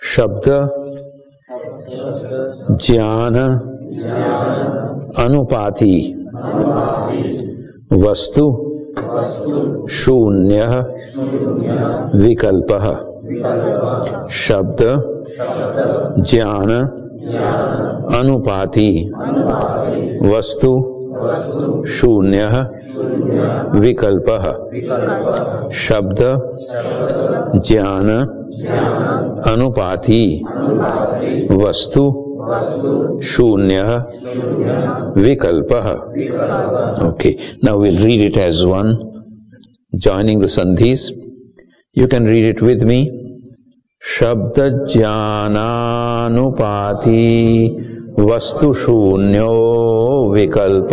شد ج شکلپ شبد جانواتی وسط شون وکلپ شبد جان و شکل okay now we'll read it one جائنگ the سندھین read it we شبد جانوی وسط شو نو وکلپ